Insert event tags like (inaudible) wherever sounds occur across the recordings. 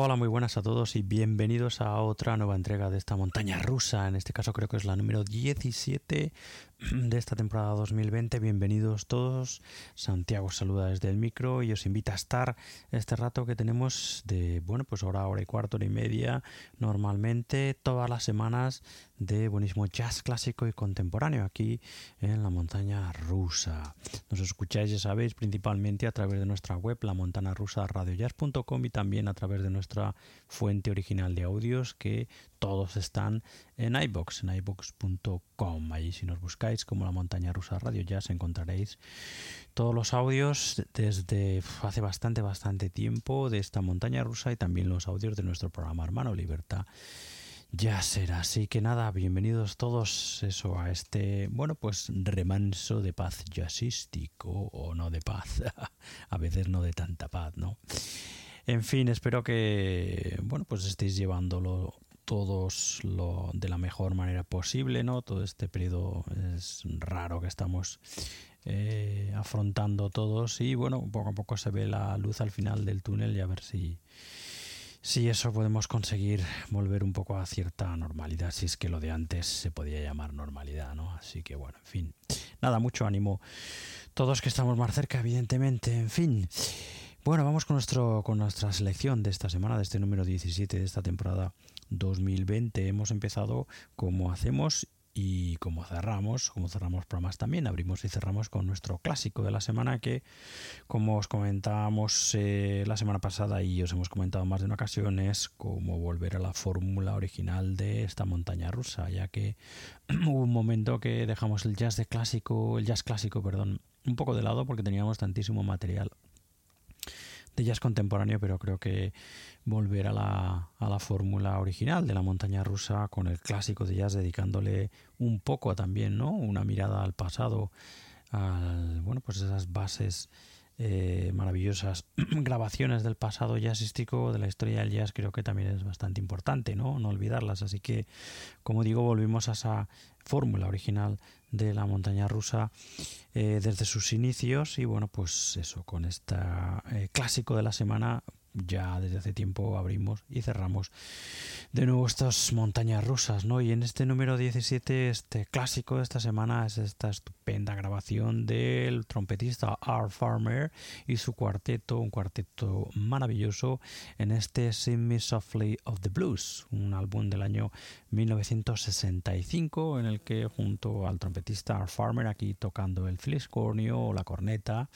Hola, muy buenas a todos y bienvenidos a otra nueva entrega de esta montaña rusa. En este caso creo que es la número 17 de esta temporada 2020. Bienvenidos todos. Santiago saluda desde el micro y os invita a estar este rato que tenemos de, bueno, pues hora, hora y cuarto, hora y media, normalmente todas las semanas de buenísimo jazz clásico y contemporáneo aquí en la montaña rusa. Nos escucháis, ya sabéis, principalmente a través de nuestra web, la montana rusa radiojazz.com y también a través de nuestra fuente original de audios que todos están en iBox, en iBox.com. Allí si nos buscáis como la montaña rusa radio jazz encontraréis todos los audios desde hace bastante, bastante tiempo de esta montaña rusa y también los audios de nuestro programa hermano Libertad ya será. Así que nada, bienvenidos todos eso a este, bueno, pues remanso de paz jazzístico o no de paz. (laughs) a veces no de tanta paz, ¿no? En fin, espero que, bueno, pues estéis llevándolo todos lo, de la mejor manera posible, ¿no? Todo este periodo es raro que estamos eh, afrontando todos y bueno, poco a poco se ve la luz al final del túnel y a ver si si eso podemos conseguir volver un poco a cierta normalidad, si es que lo de antes se podía llamar normalidad, ¿no? Así que bueno, en fin, nada, mucho ánimo. Todos que estamos más cerca, evidentemente, en fin. Bueno, vamos con, nuestro, con nuestra selección de esta semana, de este número 17 de esta temporada 2020. Hemos empezado como hacemos y como cerramos, como cerramos programas también, abrimos y cerramos con nuestro clásico de la semana que, como os comentábamos eh, la semana pasada y os hemos comentado más de una ocasión, es como volver a la fórmula original de esta montaña rusa, ya que (clears throat) hubo un momento que dejamos el jazz de clásico, el jazz clásico, perdón, un poco de lado porque teníamos tantísimo material de jazz contemporáneo, pero creo que volver a la, a la fórmula original de la montaña rusa con el clásico de jazz, dedicándole un poco también, ¿no? Una mirada al pasado, al, bueno, pues esas bases eh, maravillosas (clears throat) grabaciones del pasado jazzístico, de la historia del jazz, creo que también es bastante importante, ¿no? No olvidarlas. Así que, como digo, volvimos a esa fórmula original de la montaña rusa eh, desde sus inicios. Y bueno, pues eso, con este clásico de la semana ya desde hace tiempo abrimos y cerramos de nuevo estas montañas rusas, ¿no? Y en este número 17, este clásico de esta semana es esta estupenda grabación del trompetista Art Farmer y su cuarteto, un cuarteto maravilloso en este Sing Me Softly of the Blues, un álbum del año 1965 en el que junto al trompetista Art Farmer aquí tocando el fliscornio o la corneta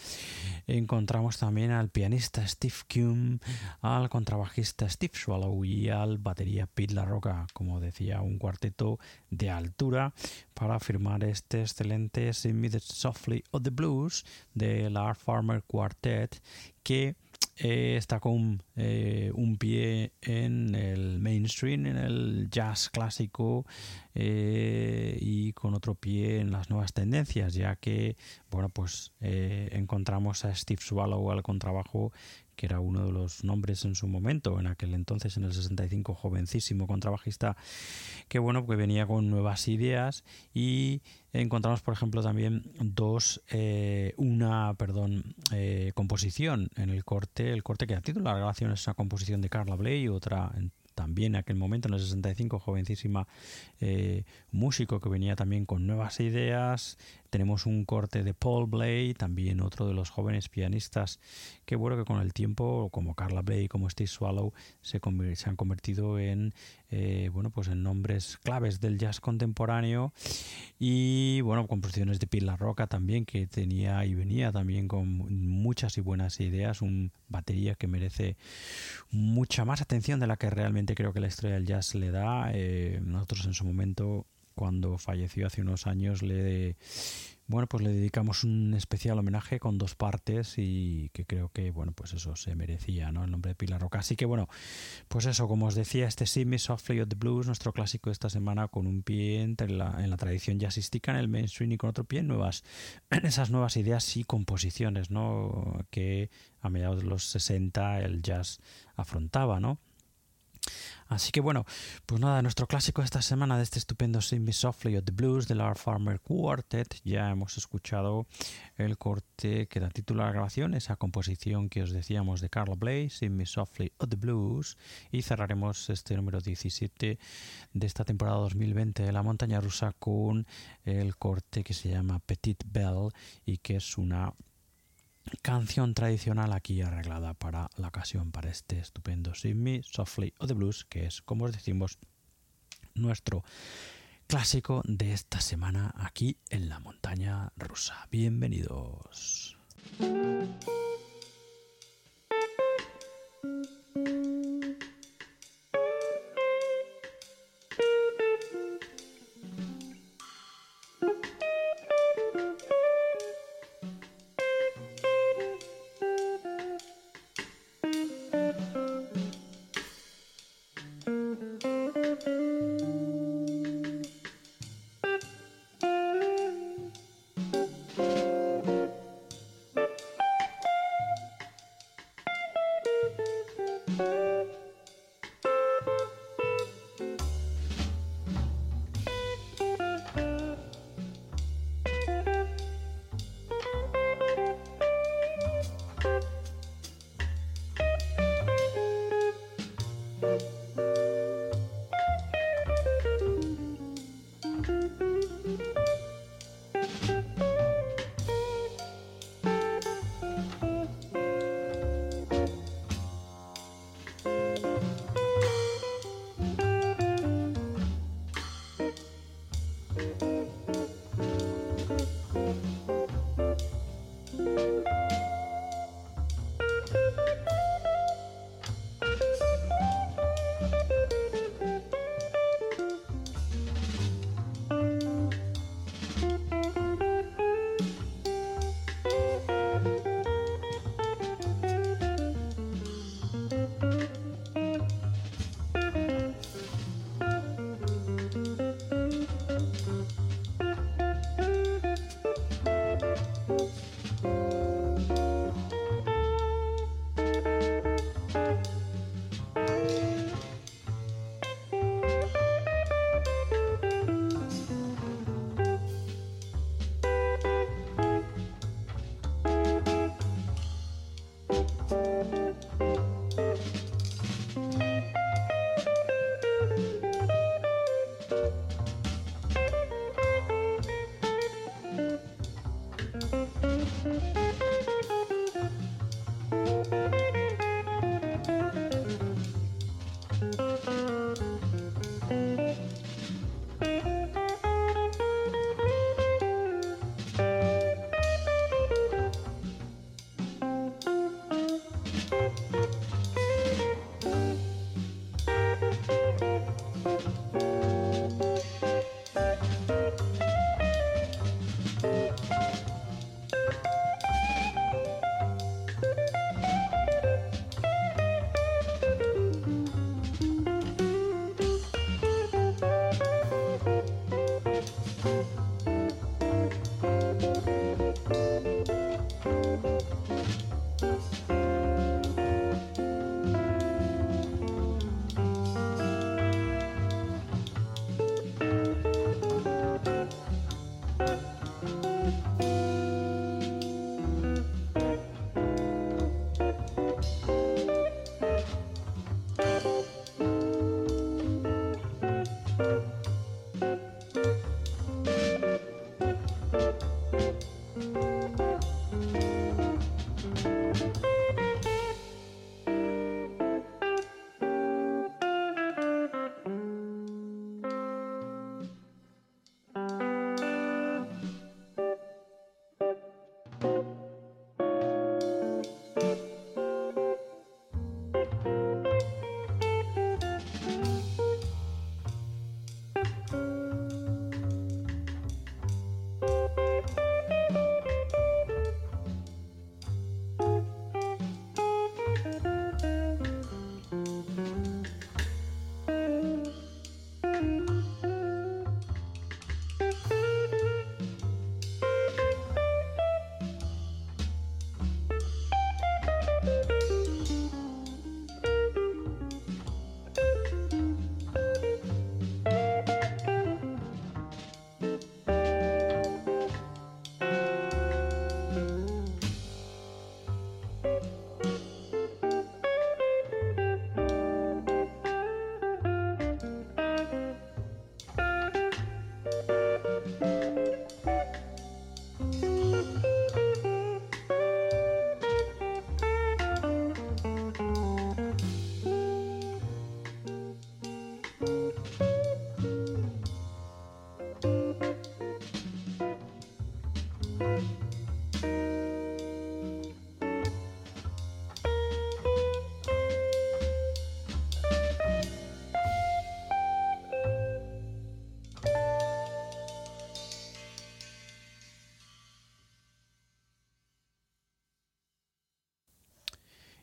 encontramos también al pianista Steve Kuhn al contrabajista Steve Swallow y al batería Pete La Roca, como decía, un cuarteto de altura para firmar este excelente Sing Softly of the Blues de la Farmer Quartet que eh, está con eh, un pie en el mainstream, en el jazz clásico eh, y con otro pie en las nuevas tendencias, ya que bueno pues encontramos a Steve Swallow al contrabajo que era uno de los nombres en su momento, en aquel entonces, en el 65, jovencísimo contrabajista, que bueno, que venía con nuevas ideas y encontramos, por ejemplo, también dos, eh, una, perdón, eh, composición en el corte, el corte que da título la grabación es una composición de Carla Bley, otra también en aquel momento, en el 65, jovencísima eh, músico que venía también con nuevas ideas. Tenemos un corte de Paul Blay, también otro de los jóvenes pianistas que bueno que con el tiempo, como Carla Bley, como Steve Swallow, se, han convertido en eh, bueno pues en nombres claves del jazz contemporáneo y bueno composiciones de Pila Roca también que tenía y venía también con muchas y buenas ideas, un batería que merece mucha más atención de la que realmente creo que la historia del jazz le da. Eh, nosotros en su momento, cuando falleció hace unos años, le bueno, pues le dedicamos un especial homenaje con dos partes y que creo que, bueno, pues eso se merecía, ¿no? El nombre de Pilar Roca. Así que, bueno, pues eso, como os decía, este Simi Softly of the Blues, nuestro clásico de esta semana, con un pie entre la, en la tradición jazzística, en el mainstream y con otro pie en nuevas, (clears throat) esas nuevas ideas y composiciones, ¿no? Que a mediados de los 60 el jazz afrontaba, ¿no? Así que bueno, pues nada, nuestro clásico de esta semana de este estupendo Sing Me Softly of the Blues de la Farmer Quartet. Ya hemos escuchado el corte que da título a la grabación, esa composición que os decíamos de Carla Bley, Sing Me Softly of the Blues. Y cerraremos este número 17 de esta temporada 2020 de la montaña rusa con el corte que se llama Petit Belle y que es una canción tradicional aquí arreglada para la ocasión, para este estupendo Me Softly of the Blues, que es, como os decimos, nuestro clásico de esta semana aquí en la montaña rusa. Bienvenidos.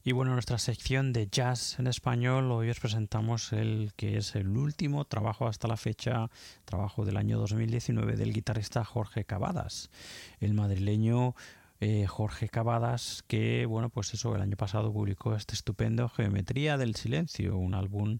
Y bueno, en nuestra sección de jazz en español, hoy os presentamos el que es el último trabajo hasta la fecha, trabajo del año 2019 del guitarrista Jorge Cavadas, el madrileño eh, Jorge Cavadas, que bueno, pues eso, el año pasado publicó este estupendo Geometría del Silencio, un álbum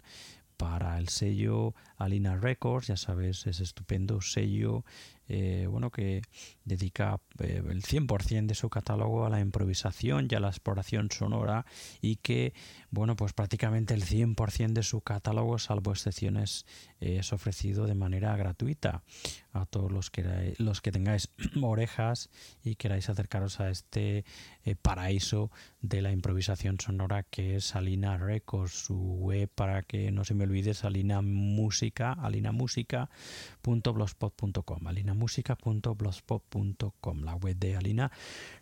para el sello Alina Records, ya sabes, ese estupendo sello eh, bueno, que dedica eh, el 100% de su catálogo a la improvisación y a la exploración sonora y que, bueno, pues prácticamente el 100% de su catálogo, salvo excepciones, es ofrecido de manera gratuita a todos los que, los que tengáis (clears throat) orejas y queráis acercaros a este eh, paraíso de la improvisación sonora que es Alina Records, su web para que no se me olvide Alina Música, alinamusica.blogspot.com, alinamusica.blogspot.com, la web de Alina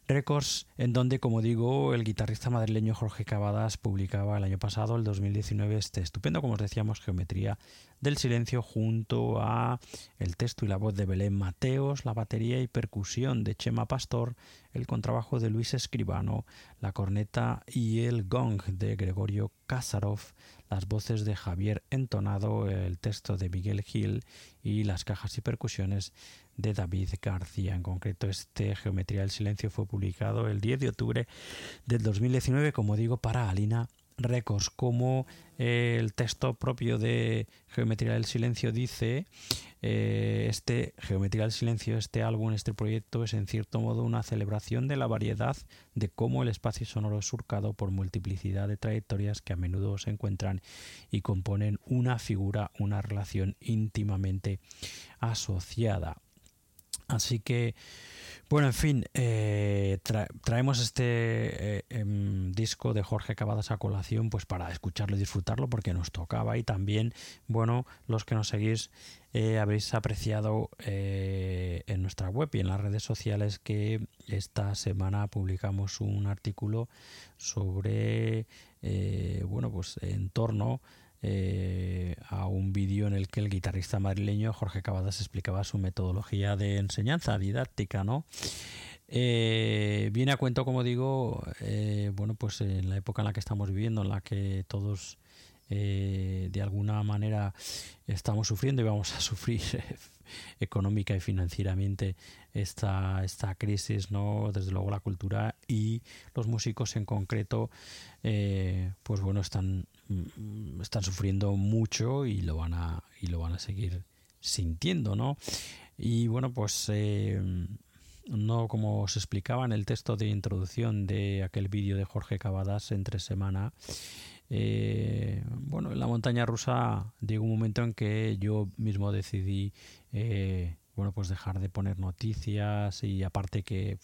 Records, en donde, como digo, el guitarrista madrileño Jorge Cavadas publicaba el año pasado, el 2019, este estupendo, como os decíamos, Geometría del Silencio, junto a el texto y la voz de Belén Mateos, la batería y percusión de Chema Pastor, el contrabajo de Luis Escribano, la corneta y el gong de Gregorio Kazarov, las voces de Javier Entonado, el texto de Miguel Gil y las cajas y percusiones de David García. En concreto, este Geometría del Silencio fue publicado el 10 de octubre del 2019, como digo, para Alina Records, como eh, el texto propio de Geometría del Silencio dice, eh, este Geometría del Silencio, este álbum, este proyecto es en cierto modo una celebración de la variedad de cómo el espacio sonoro es surcado por multiplicidad de trayectorias que a menudo se encuentran y componen una figura, una relación íntimamente asociada. Así que bueno, en fin, eh, traemos este eh, em, disco de Jorge Cavadas a colación pues para escucharlo y disfrutarlo porque nos tocaba. Y también, bueno, los que nos seguís eh, habéis apreciado en nuestra web y en las redes sociales que esta semana publicamos un artículo sobre, bueno, pues en torno eh, a un vídeo en el que el guitarrista madrileño Jorge Cavadas explicaba su metodología de enseñanza didáctica, ¿no? Eh, viene a cuento, como digo, eh, bueno, pues en la época en la que estamos viviendo, en la que todos de alguna manera estamos sufriendo y vamos a (laughs) sufrir económica y financieramente esta, esta crisis, ¿no? Desde luego la cultura y los músicos en concreto, pues bueno, están están sufriendo mucho y lo van a y lo van a seguir sintiendo no y bueno pues eh, no como os explicaba en el texto de introducción de aquel vídeo de Jorge Cavadas entre semana eh, bueno en la montaña rusa llegó un momento en que yo mismo decidí eh, bueno pues dejar de poner noticias y aparte que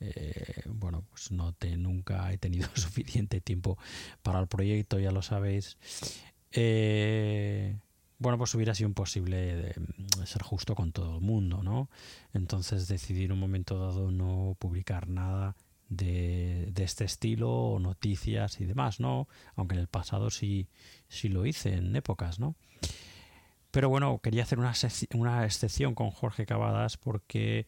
eh, bueno, pues no te, nunca he tenido (laughs) suficiente tiempo para el proyecto, ya lo sabéis. Eh, bueno, pues hubiera sido imposible mm, ser justo con todo el mundo, ¿no? Entonces decidí en un momento dado no publicar nada de, este estilo o noticias y demás, ¿no? Aunque en el pasado sí, sí lo hice en épocas, ¿no? Pero bueno, quería hacer una, una excepción con Jorge Cavadas porque,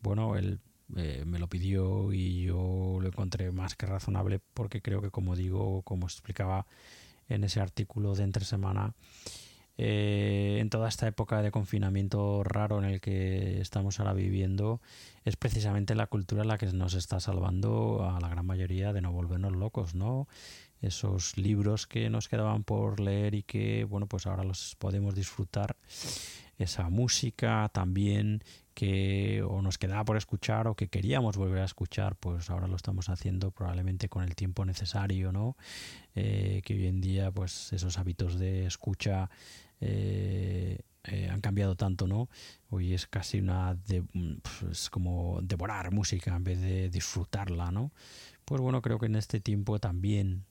bueno, el eh, me lo pidió y yo lo encontré más que razonable porque creo que como digo, como explicaba en ese artículo de entre semana, eh, en toda esta época de confinamiento raro en el que estamos ahora viviendo, es precisamente la cultura la que nos está salvando a la gran mayoría de no volvernos locos, ¿no? Esos libros que nos quedaban por leer y que, bueno, pues ahora los podemos disfrutar esa música también que o nos quedaba por escuchar o que queríamos volver a escuchar, pues ahora lo estamos haciendo probablemente con el tiempo necesario, ¿no? Eh, que hoy en día, pues esos hábitos de escucha eh, eh, han cambiado tanto, ¿no? Hoy es casi una de, pues, como devorar música en vez de disfrutarla, ¿no? Pues bueno, creo que en este tiempo también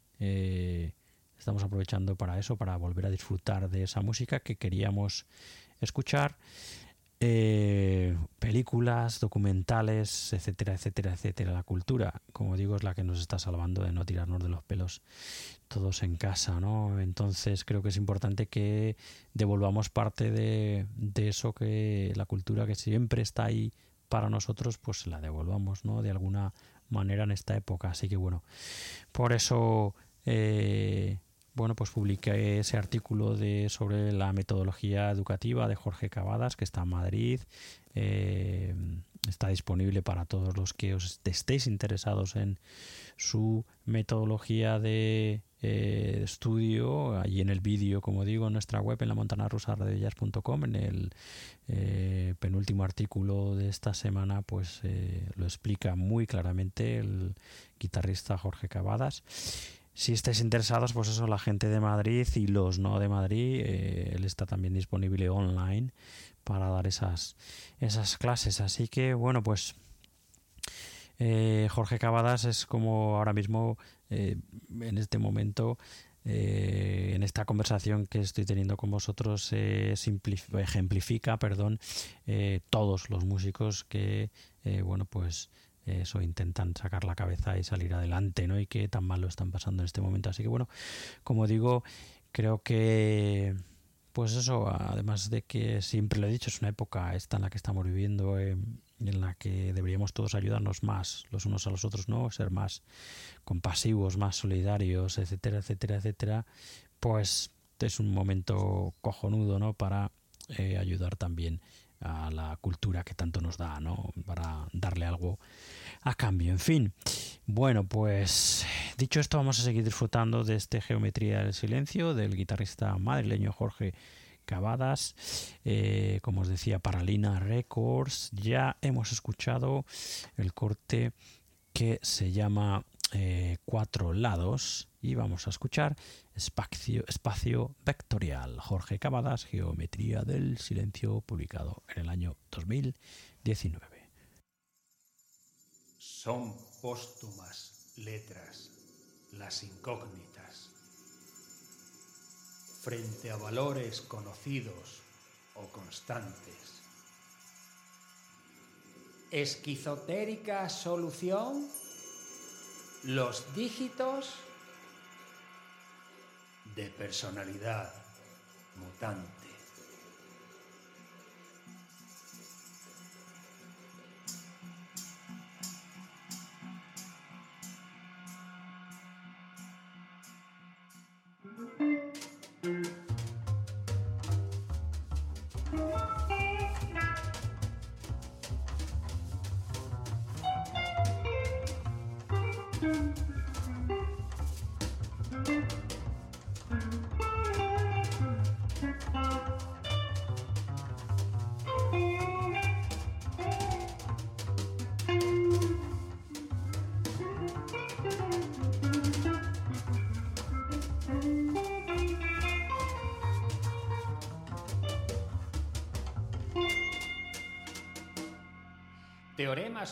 estamos aprovechando para eso, para volver a disfrutar de esa música que queríamos escuchar eh, películas, documentales, etcétera, etcétera, etcétera. La cultura, como digo, es la que nos está salvando de no tirarnos de los pelos todos en casa, ¿no? Entonces creo que es importante que devolvamos parte de, de eso que la cultura que siempre está ahí para nosotros, pues la devolvamos, ¿no? De alguna manera en esta época. Así que bueno, por eso eh, bueno, pues publiqué ese artículo de, sobre la metodología educativa de Jorge Cavadas, que está en Madrid. Eh, está disponible para todos los que os estéis interesados en su metodología de eh, estudio. Allí en el vídeo, como digo, en nuestra web, en la montana en el eh, penúltimo artículo de esta semana, pues lo explica muy claramente el guitarrista Jorge Cavadas si estáis interesados, pues eso, la gente de Madrid y los no de Madrid, eh, él está también disponible online para dar esas, esas clases. Así que, bueno, pues eh, Jorge Cavadas es como ahora mismo, eh, en este momento, en esta conversación que estoy teniendo con vosotros, ejemplifica, perdón, todos los músicos que, bueno, pues eso intentan sacar la cabeza y salir adelante, ¿no? Y que tan mal lo están pasando en este momento. Así que bueno, como digo, creo que pues eso, además de que siempre lo he dicho, es una época esta en la que estamos viviendo, eh, en la que deberíamos todos ayudarnos más los unos a los otros, ¿no? Ser más compasivos, más solidarios, etcétera, etcétera, etcétera. Pues es un momento cojonudo, ¿no? Para eh, ayudar también a la cultura que tanto nos da, ¿no? Para darle algo a cambio. En fin, bueno, pues dicho esto, vamos a seguir disfrutando de este Geometría del Silencio del guitarrista madrileño Jorge Cavadas. Eh, como os decía, para Lina Records. Ya hemos escuchado el corte que se llama eh, Cuatro Lados y vamos a escuchar Espacio, Espacio Vectorial, Jorge Cavadas, Geometría del Silencio, publicado en el año 2019. Son póstumas letras las incógnitas. Frente a valores conocidos o constantes. Esquizotérica solución los dígitos de personalidad mutante.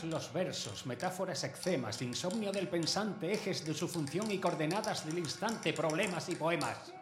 Los versos, metáforas eczemas, insomnio del pensante, ejes de su función y coordenadas del instante, problemas y poemas.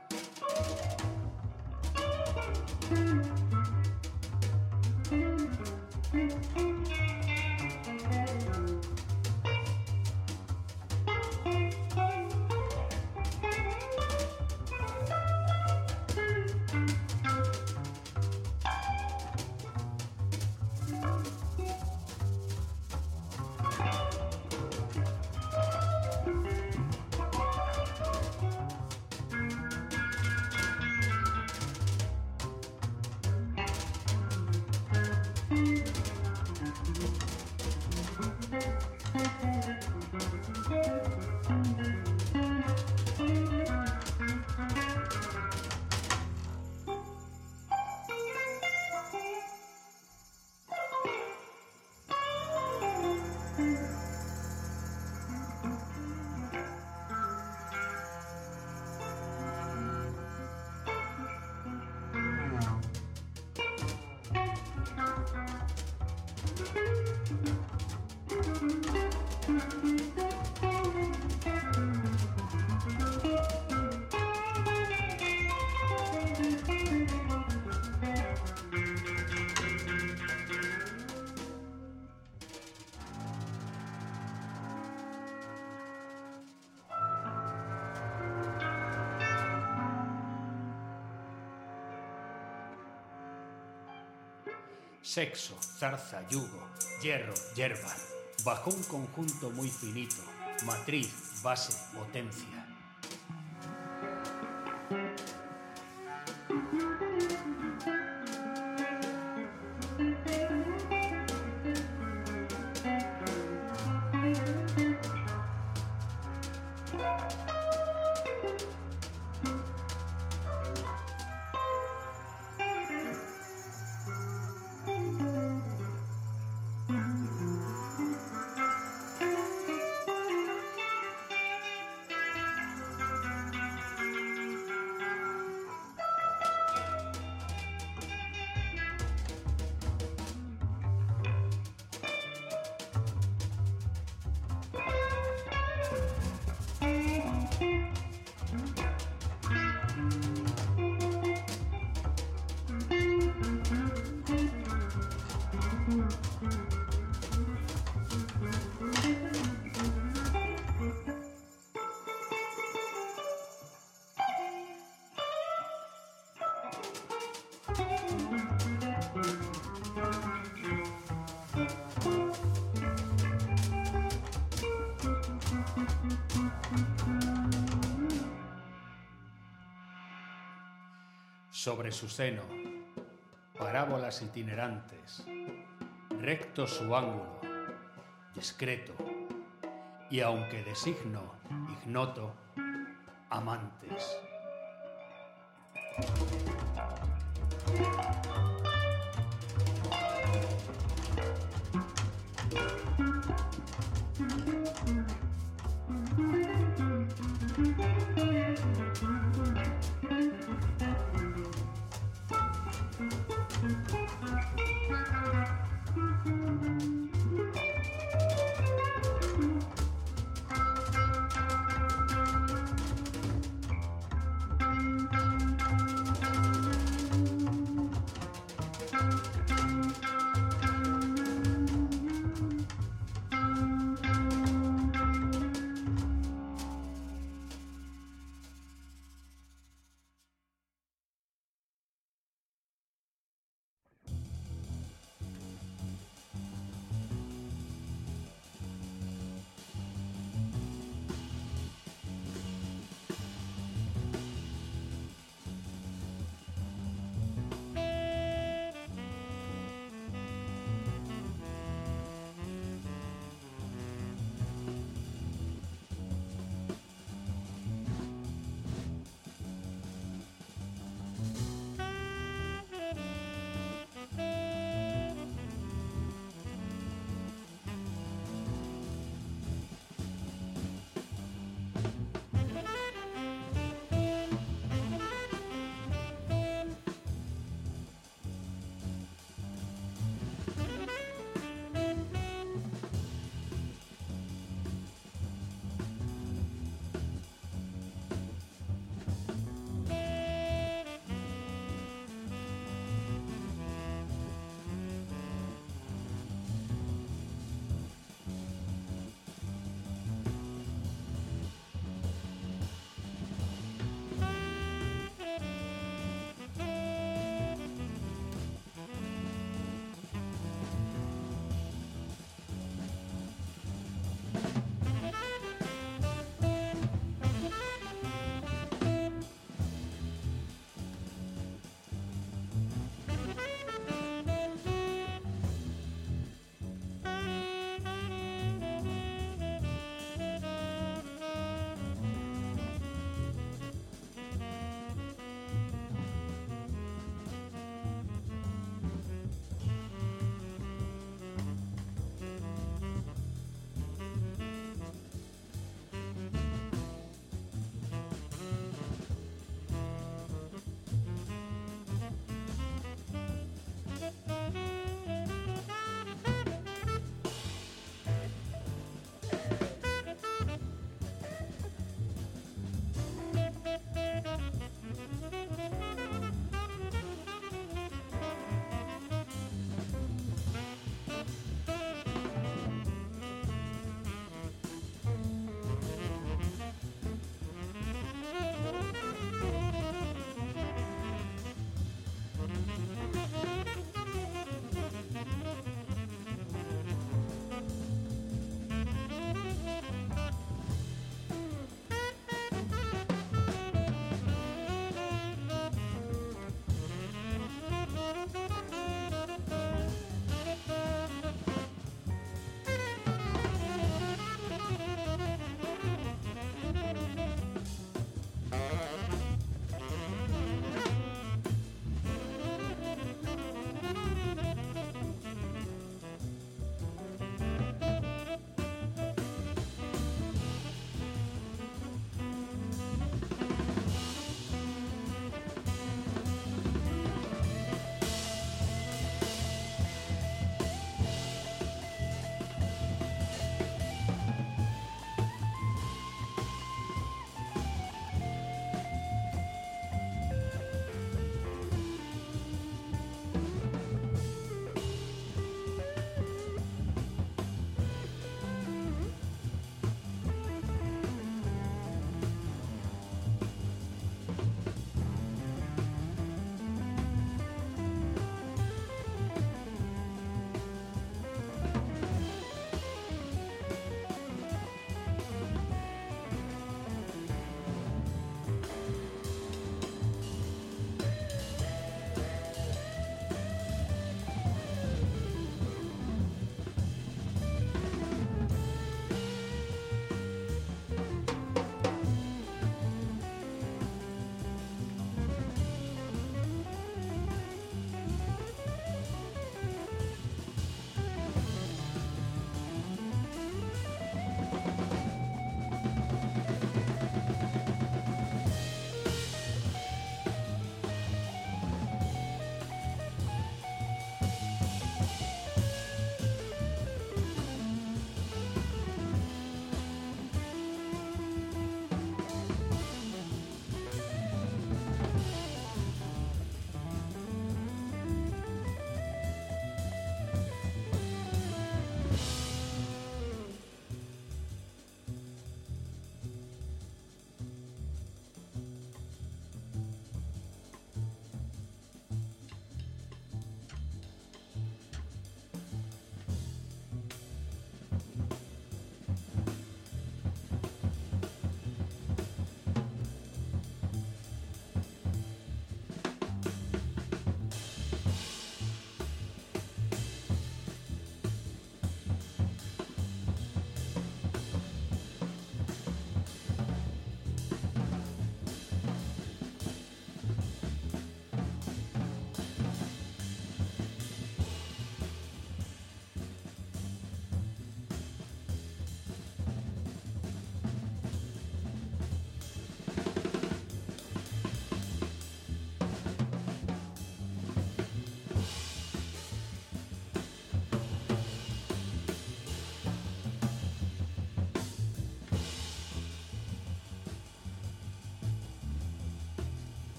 Sexo, zarza, yugo, hierro, hierba. bajo un conjunto muy finito, matriz, base, potencia. Sobre su seno, parábolas itinerantes, recto su ángulo, discreto, y aunque de signo ignoto, amantes.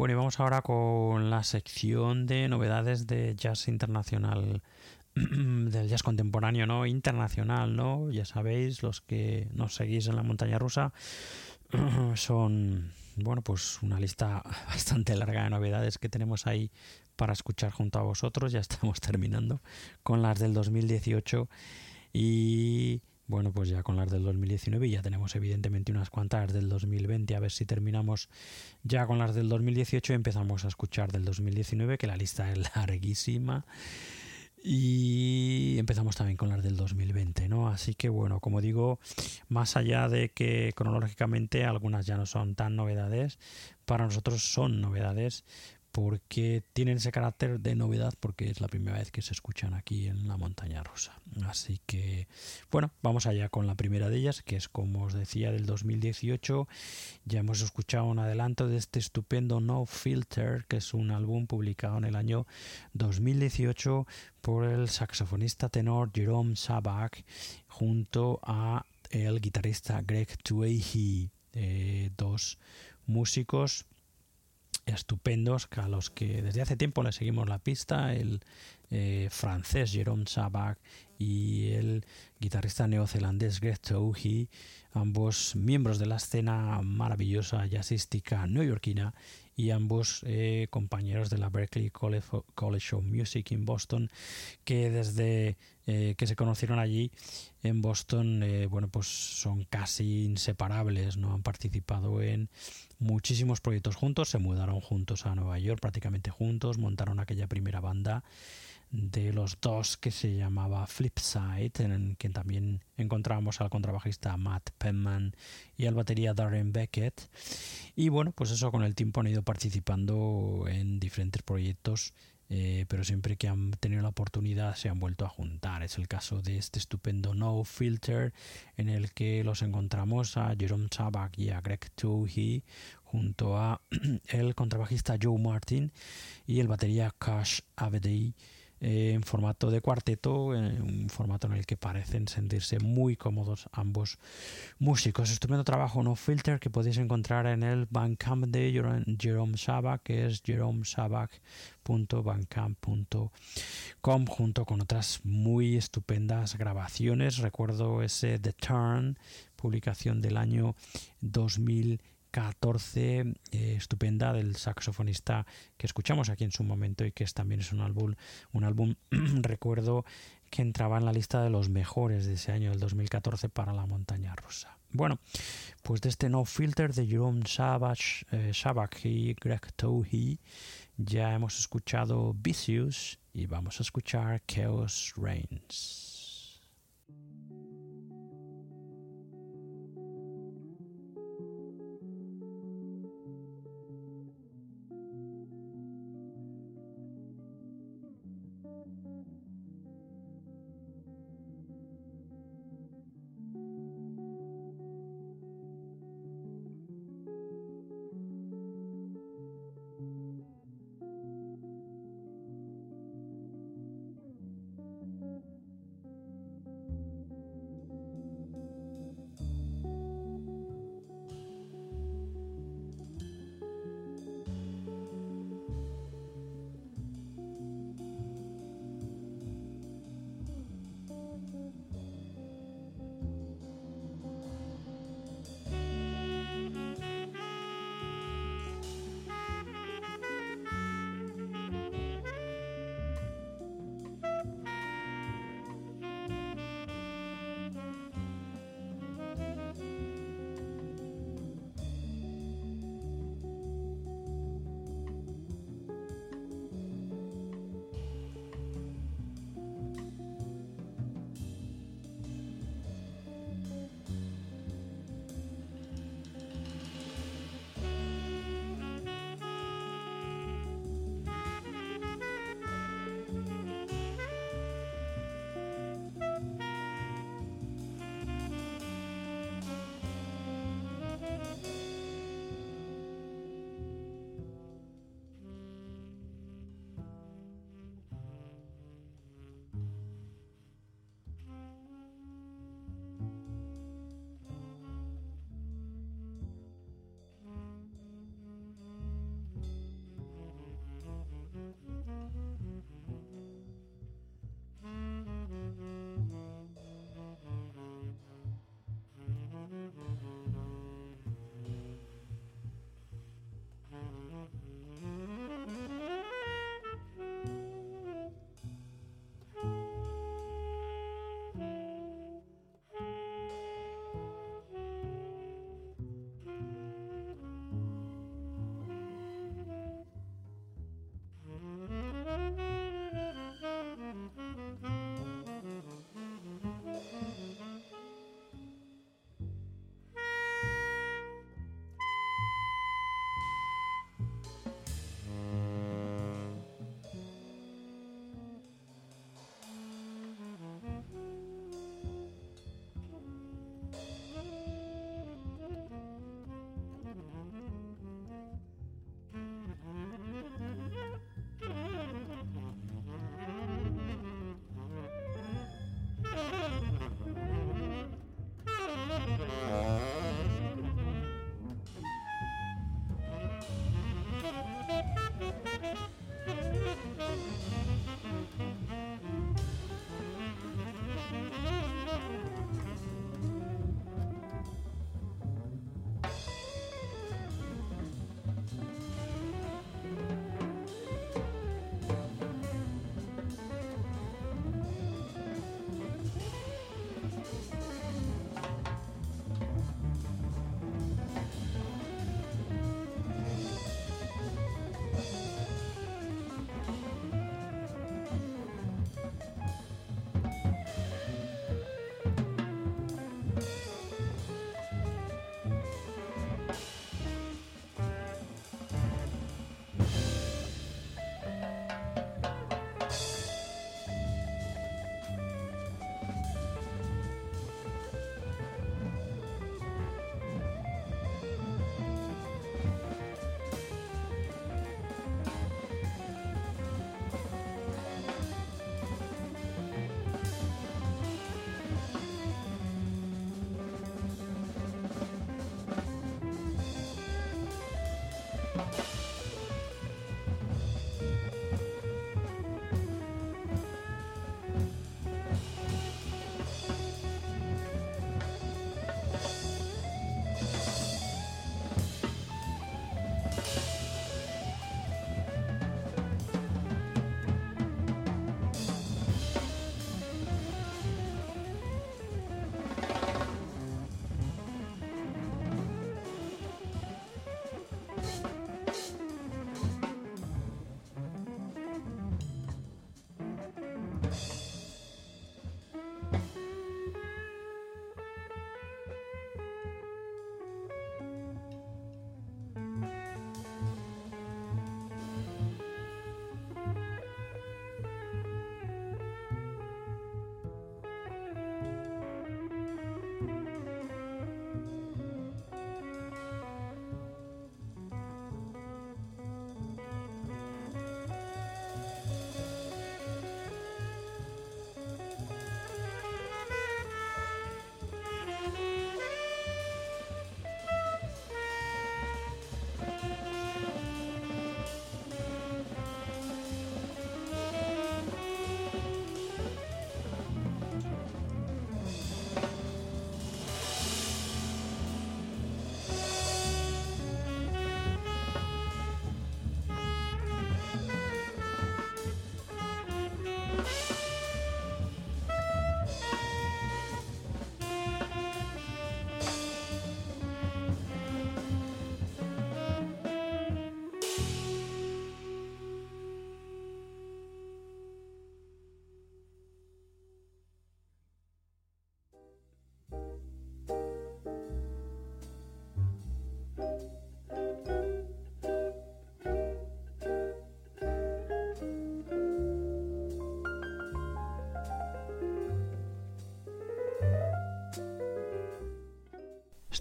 Bueno, y vamos ahora con la sección de novedades de jazz internacional, (clears throat) del jazz contemporáneo, ¿no? Internacional, ¿no? Ya sabéis, los que nos seguís en la montaña rusa, (clears throat) son, bueno, pues una lista (laughs) bastante larga de novedades que tenemos ahí para escuchar junto a vosotros. Ya estamos (laughs) terminando con las del 2018 y bueno, pues ya con las del 2019 ya tenemos evidentemente unas cuantas del 2020, a ver si terminamos ya con las del 2018 y empezamos a escuchar del 2019, que la lista es (laughs) larguísima. Y empezamos también con las del 2020, ¿no? Así que bueno, como digo, más allá de que cronológicamente algunas ya no son tan novedades, para nosotros son novedades, porque tienen ese carácter de novedad porque es la primera vez que se escuchan aquí en la montaña rosa. Así que, bueno, vamos allá con la primera de ellas, que es como os decía del 2018. Ya hemos escuchado un adelanto de este estupendo No Filter, que es un álbum publicado en el año 2018 por el saxofonista tenor Jerome Sabak junto a el guitarrista Greg Tuehi, eh, dos músicos estupendos a los que desde hace tiempo le seguimos la pista, el eh, francés Jérôme Sabac y el guitarrista neozelandés Greg Touhy, ambos miembros de la escena maravillosa jazzística neoyorquina y ambos eh, compañeros de la Berklee College of Music en Boston, que desde eh, que se conocieron allí en Boston, bueno, pues son casi inseparables, no han participado en muchísimos proyectos juntos, se mudaron juntos a Nueva York, prácticamente juntos, montaron aquella primera banda de los dos que se llamaba Flipside, en que también encontrábamos al contrabajista Matt Penman y al batería Darren Beckett. Y bueno, pues eso con el tiempo han ido participando en diferentes proyectos eh, pero siempre que han tenido la oportunidad se han vuelto a juntar. Es el caso de este estupendo No Filter, en el que los encontramos a Jerome Sabak y a Greg Toohey, junto a (clears throat) el contrabajista Joe Martin y el batería Cash Avedi eh, en formato de cuarteto, en un formato en el que parecen sentirse muy cómodos ambos músicos. Estupendo trabajo No Filter que podéis encontrar en el Bandcamp de Jerome Sabak, que es jeromesabak.bandcamp.com junto con otras muy estupendas grabaciones. Recuerdo ese The Turn, publicación del año 2000 14 eh, estupenda del saxofonista que escuchamos aquí en su momento y que es, también es un álbum, un álbum (clears throat) recuerdo que entraba en la lista de los mejores de ese año, del 2014, para la montaña rusa. Bueno, pues de este No Filter de Jerome Savage, eh, y Greg Touhey ya hemos escuchado Vicious y vamos a escuchar Chaos Reigns. Yes.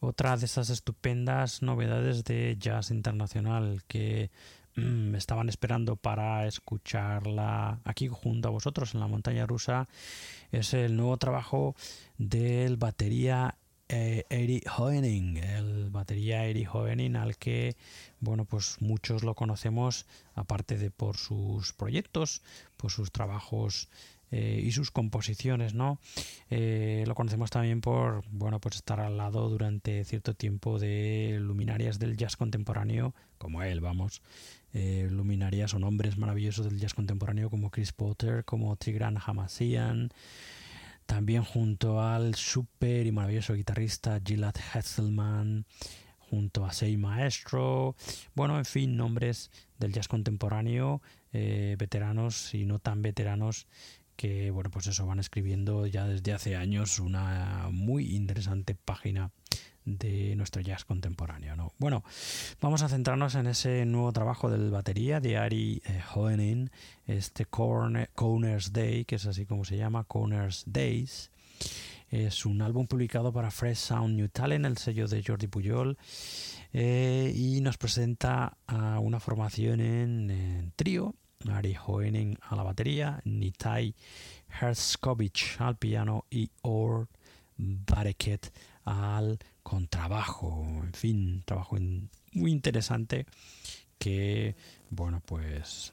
Otra de esas estupendas novedades de jazz internacional que mm, estaban esperando para escucharla aquí junto a vosotros en la montaña rusa es el nuevo trabajo del batería eh, Eric Hoening, el batería Eric Hoening al que bueno pues muchos lo conocemos aparte de por sus proyectos, por sus trabajos eh, y sus composiciones, ¿no? Eh, lo conocemos también por, bueno, pues estar al lado durante cierto tiempo de luminarias del jazz contemporáneo, como él, vamos, eh, luminarias o nombres maravillosos del jazz contemporáneo como Chris Potter, como Tigran Hamashian, también junto al super y maravilloso guitarrista Gilad Hesselman, junto a Sei Maestro, bueno, en fin, nombres del jazz contemporáneo, veteranos y no tan veteranos que bueno pues eso van escribiendo ya desde hace años una muy interesante página de nuestro jazz contemporáneo. ¿no? Bueno, vamos a centrarnos en ese nuevo trabajo del batería de Ari eh, este Corners Day, que es así como se llama, Corners Days. Es un álbum publicado para Fresh Sound New Talent, el sello de Jordi Pujol, eh, y nos presenta a una formación en trío Ari Hoening a la batería, Nitai Herskovich al piano y Or Bareket al contrabajo. En fin, trabajo muy interesante que, bueno, pues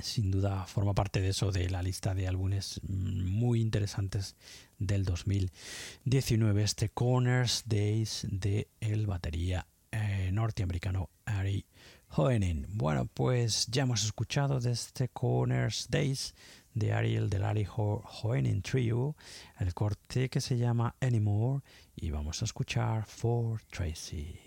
sin duda forma parte de eso, de la lista de álbumes muy interesantes del 2019. Este Corners Days de el batería eh, norteamericano Ari Hoenin. Bueno, pues ya hemos escuchado de este Corners Days de Ariel del Ari Hoenin Trio, el corte que se llama Anymore, y vamos a escuchar For Tracy.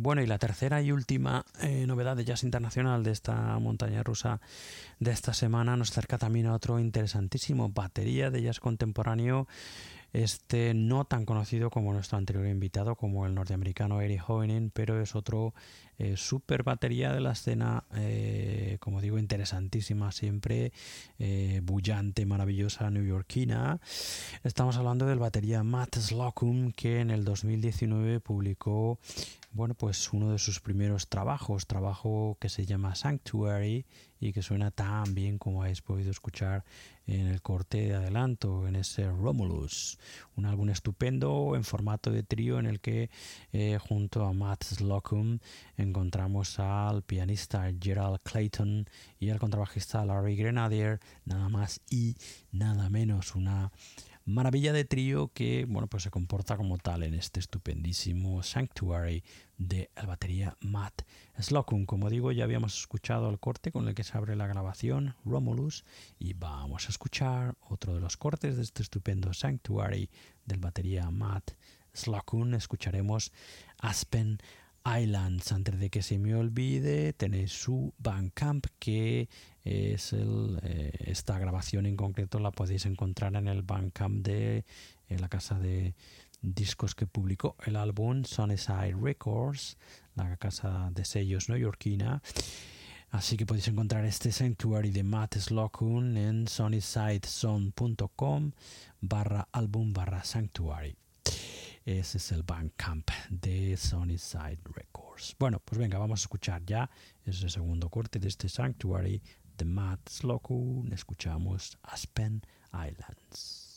Bueno, y la tercera y última eh, novedad de jazz internacional de esta montaña rusa de esta semana nos acerca también a otro interesantísimo batería de jazz contemporáneo este no tan conocido como nuestro anterior invitado, como el norteamericano Eric Hoening, pero es otro eh, super batería de la escena, eh, como digo, interesantísima siempre, eh, bullante, maravillosa, neoyorquina. Estamos hablando del batería Matt Slocum, que en el 2019 publicó bueno, pues uno de sus primeros trabajos, trabajo que se llama Sanctuary y que suena tan bien como habéis podido escuchar en el corte de adelanto, en ese Romulus, un álbum estupendo en formato de trío en el que eh, junto a Matt Slocum encontramos al pianista Gerald Clayton y al contrabajista Larry Grenadier, nada más y nada menos, una maravilla de trío que bueno pues se comporta como tal en este estupendísimo Sanctuary de la batería Matt Slocum. Como digo, ya habíamos escuchado el corte con el que se abre la grabación Romulus y vamos a escuchar otro de los cortes de este estupendo Sanctuary del batería Matt Slocum. Escucharemos Aspen Islands. Antes de que se me olvide, tenéis su Bandcamp que es el, eh, esta grabación en concreto la podéis encontrar en el Bandcamp de la casa de discos que publicó el álbum Sunnyside Records, la casa de sellos neoyorquina. Así que podéis encontrar este Sanctuary de Matt Slocum en sunnysidezone.com barra álbum barra Sanctuary. Ese es el Bandcamp de Sunnyside Records. Bueno, pues venga, vamos a escuchar ya ese segundo corte de este Sanctuary de Matt Slocum. Escuchamos Aspen Islands.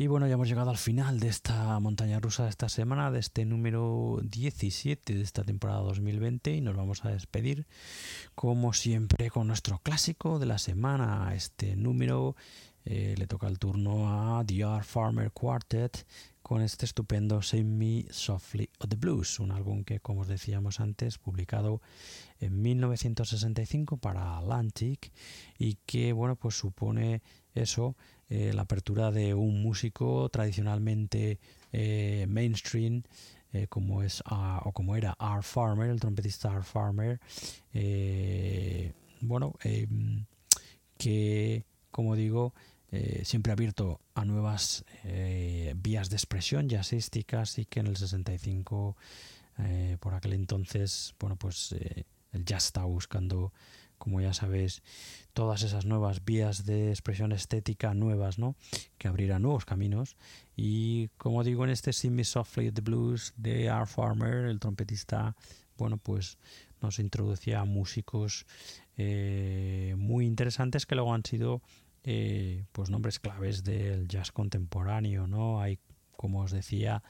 Y bueno, ya hemos llegado al final de esta montaña rusa de esta semana, de este número 17 de esta temporada 2020 y nos vamos a despedir como siempre con nuestro clásico de la semana. Este número eh, le toca el turno a Art Farmer Quartet con este estupendo Save Me Softly of the Blues, un álbum que como os decíamos antes publicado en 1965 para Atlantic y que bueno pues supone eso eh, la apertura de un músico tradicionalmente eh, mainstream como es ah, o como era Art Farmer, el trompetista Art Farmer, bueno, em, que como digo, siempre ha abierto a nuevas vías de expresión jazzísticas y que en el 65, por aquel entonces, bueno, pues el jazz estaba buscando como ya sabéis, todas esas nuevas vías de expresión estética nuevas, ¿no? Que abrirán nuevos caminos. Y como digo, en este Sing Me Softly the Blues de Art Farmer, el trompetista, bueno, pues nos introducía a músicos eh, muy interesantes que luego han sido eh, pues nombres claves del jazz contemporáneo, ¿no? Hay, como os decía,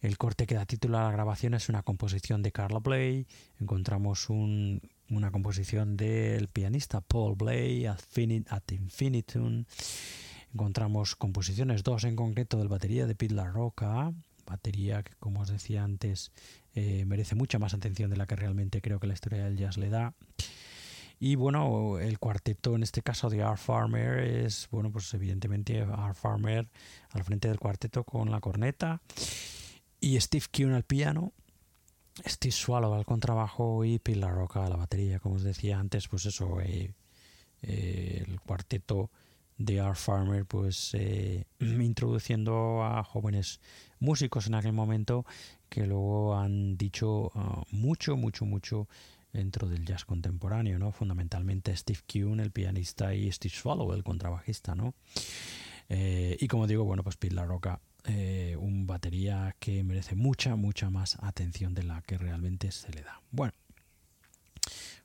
el corte que da título a la grabación es una composición de Carla Bley. Encontramos un una composición del pianista Paul Blay, At Infinitum. Encontramos composiciones, dos en concreto del batería de Pete La Roca, batería que como os decía antes eh, merece mucha más atención de la que realmente creo que la historia del jazz le da. Y bueno, el cuarteto en este caso de Art Farmer es, bueno, pues evidentemente Art Farmer al frente del cuarteto con la corneta y Steve Kuhn al piano Steve Swallow al contrabajo y Pilar Roca a la batería. Como os decía antes, pues eso, eh, eh, el cuarteto de Art Farmer, pues eh, (clears throat) introduciendo a jóvenes músicos en aquel momento que luego han dicho ah, mucho, mucho, mucho dentro del jazz contemporáneo, ¿no? Fundamentalmente Steve Kuhn, el pianista, y Steve Swallow, el contrabajista, ¿no? y como digo, bueno, pues Pilar Roca eh, un batería que merece mucha, mucha más atención de la que realmente se le da. Bueno,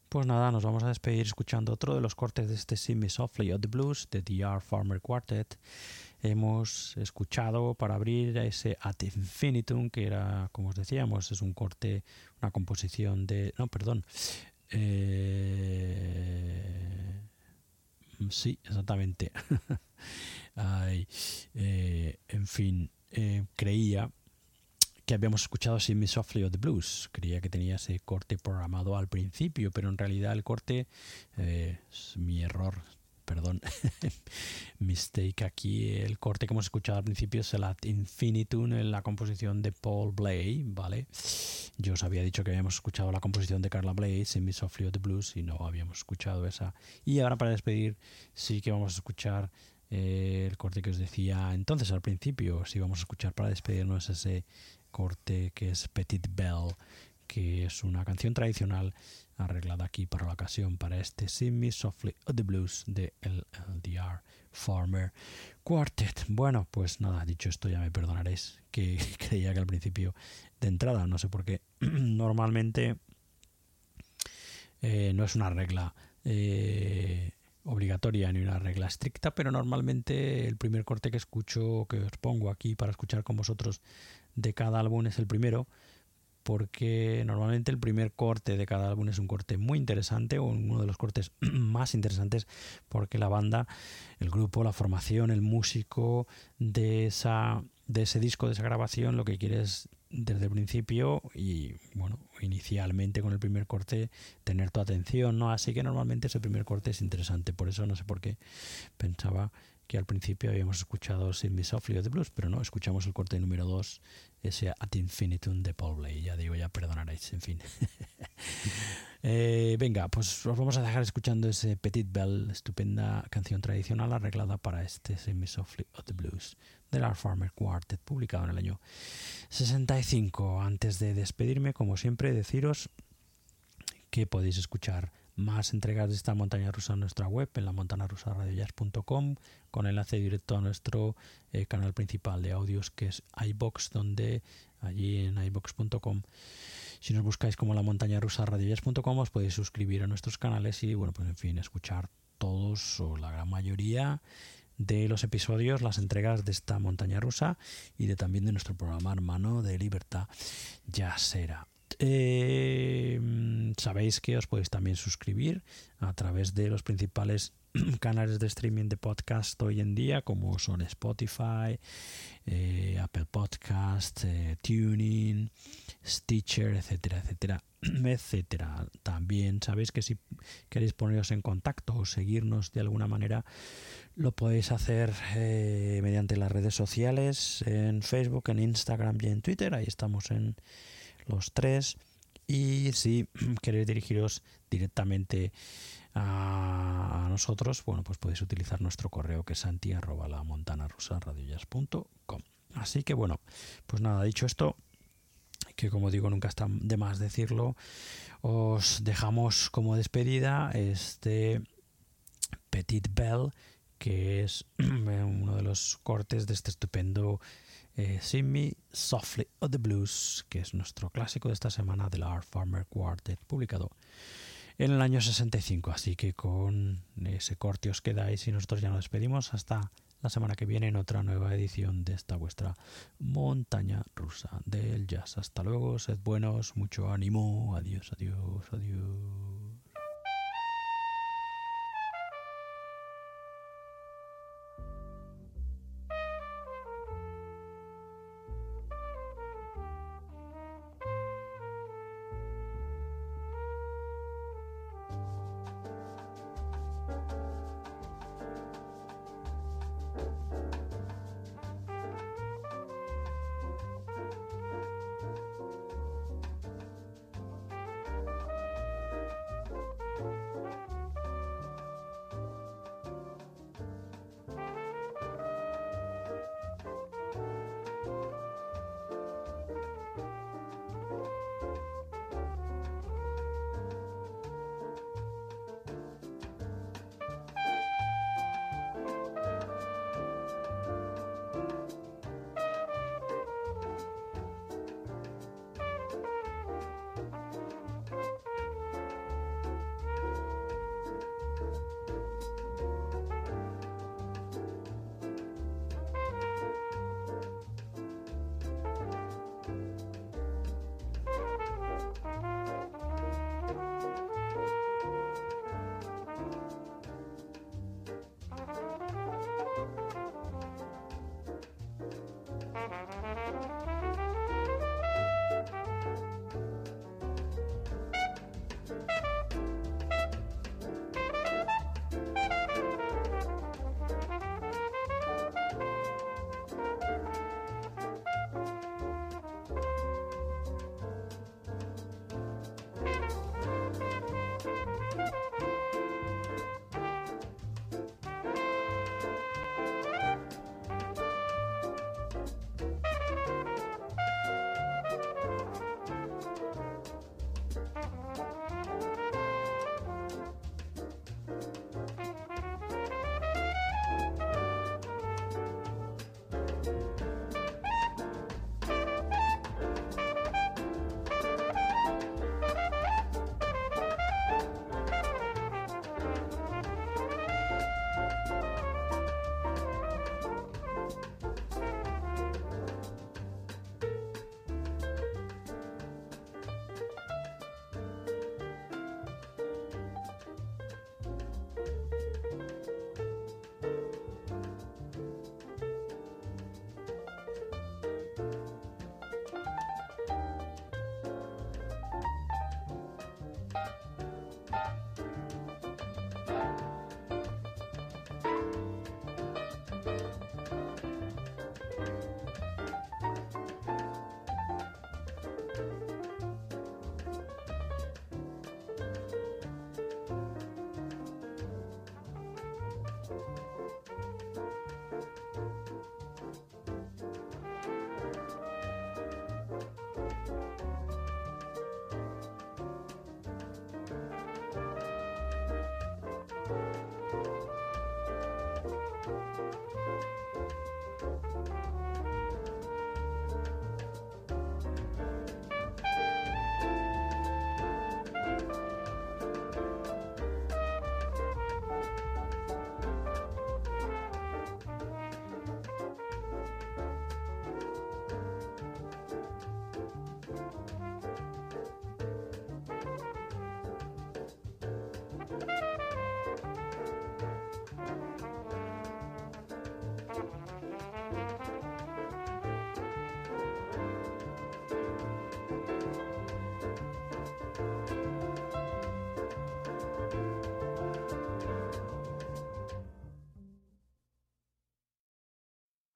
pues nada, nos vamos a despedir escuchando otro de los cortes de este Sing Me Softly of the Blues de The R Farmer Quartet. Hemos escuchado para abrir ese At Infinitum, que era, como os decíamos, es un corte, una composición de. No, perdón. Eh, sí, exactamente. (laughs) Eh, en fin, eh, creía que habíamos escuchado Sing Me Softly of the Blues. Creía que tenía ese corte programado al principio, pero en realidad el corte, eh, es mi error, perdón, (laughs) mistake aquí. El corte que hemos escuchado al principio es el At Infinitum en la composición de Paul Blay, ¿vale? Yo os había dicho que habíamos escuchado la composición de Carla Sing Me Softly of the Blues, y no habíamos escuchado esa. Y ahora para despedir, sí que vamos a escuchar eh, el corte que os decía entonces al principio, si vamos a escuchar para despedirnos ese corte que es Petit Belle, que es una canción tradicional arreglada aquí para la ocasión, para este Sing Me Softly of the Blues de LDR Farmer Quartet. Bueno, pues nada, dicho esto ya me perdonaréis que (laughs) creía que al principio de entrada, no sé por qué, (clears throat) normalmente eh, no es una regla eh, obligatoria ni una regla estricta, pero normalmente el primer corte que escucho, que os pongo aquí para escuchar con vosotros de cada álbum es el primero, porque normalmente el primer corte de cada álbum es un corte muy interesante o uno de los cortes (clears throat) más interesantes porque la banda, el grupo, la formación, el músico de esa de ese disco, de esa grabación, lo que quiere es desde el principio y bueno, inicialmente con el primer corte tener tu atención, ¿no? Así que normalmente ese primer corte es interesante, por eso no sé por qué pensaba que al principio habíamos escuchado Sin Me Softly de Blues, pero no, escuchamos el corte número 2, ese At Infinitum de Paul Blay, ya digo, ya perdonaréis, en fin. (laughs) Eh, venga, pues os vamos a dejar escuchando ese Petit Belle, estupenda canción tradicional arreglada para este Sin Me Softly of the Blues del Art Farmer Quartet, publicado en el año 65. Antes de despedirme, como siempre, deciros que podéis escuchar más entregas de esta montaña rusa en nuestra web, en la montanarusaradiojazz.com, con enlace directo a nuestro eh, canal principal de audios que es iBox, donde allí en iBox.com, si nos buscáis como la montaña rusa radiojazz.com, os podéis suscribir a nuestros canales y, bueno, pues en fin, escuchar todos o la gran mayoría de los episodios, las entregas de esta montaña rusa y de también de nuestro programa hermano de Libertad Yasera. Eh, sabéis que os podéis también suscribir a través de los principales (clears throat) canales de streaming de podcast hoy en día, como son Spotify, eh, Apple Podcast, eh, Tuning, Stitcher, etcétera, etcétera, (clears throat) etcétera. También sabéis que si queréis poneros en contacto o seguirnos de alguna manera, lo podéis hacer mediante las redes sociales, en Facebook, en Instagram y en Twitter. Ahí estamos en los tres. Y si (clears throat) queréis dirigiros directamente a, nosotros, bueno, pues podéis utilizar nuestro correo que es santi la montana Así que bueno, pues nada, dicho esto, que como digo, nunca está de más decirlo, os dejamos como despedida este Petit Bell, que es (clears throat) uno de los cortes de este estupendo eh, Sing Me Softly of the Blues, que es nuestro clásico de esta semana del Art Farmer Quartet, publicado en el año 65. Así que con ese corte os quedáis y nosotros ya nos despedimos hasta la semana que viene en otra nueva edición de esta vuestra montaña rusa del jazz. Hasta luego, sed buenos, mucho ánimo, adiós, adiós, adiós.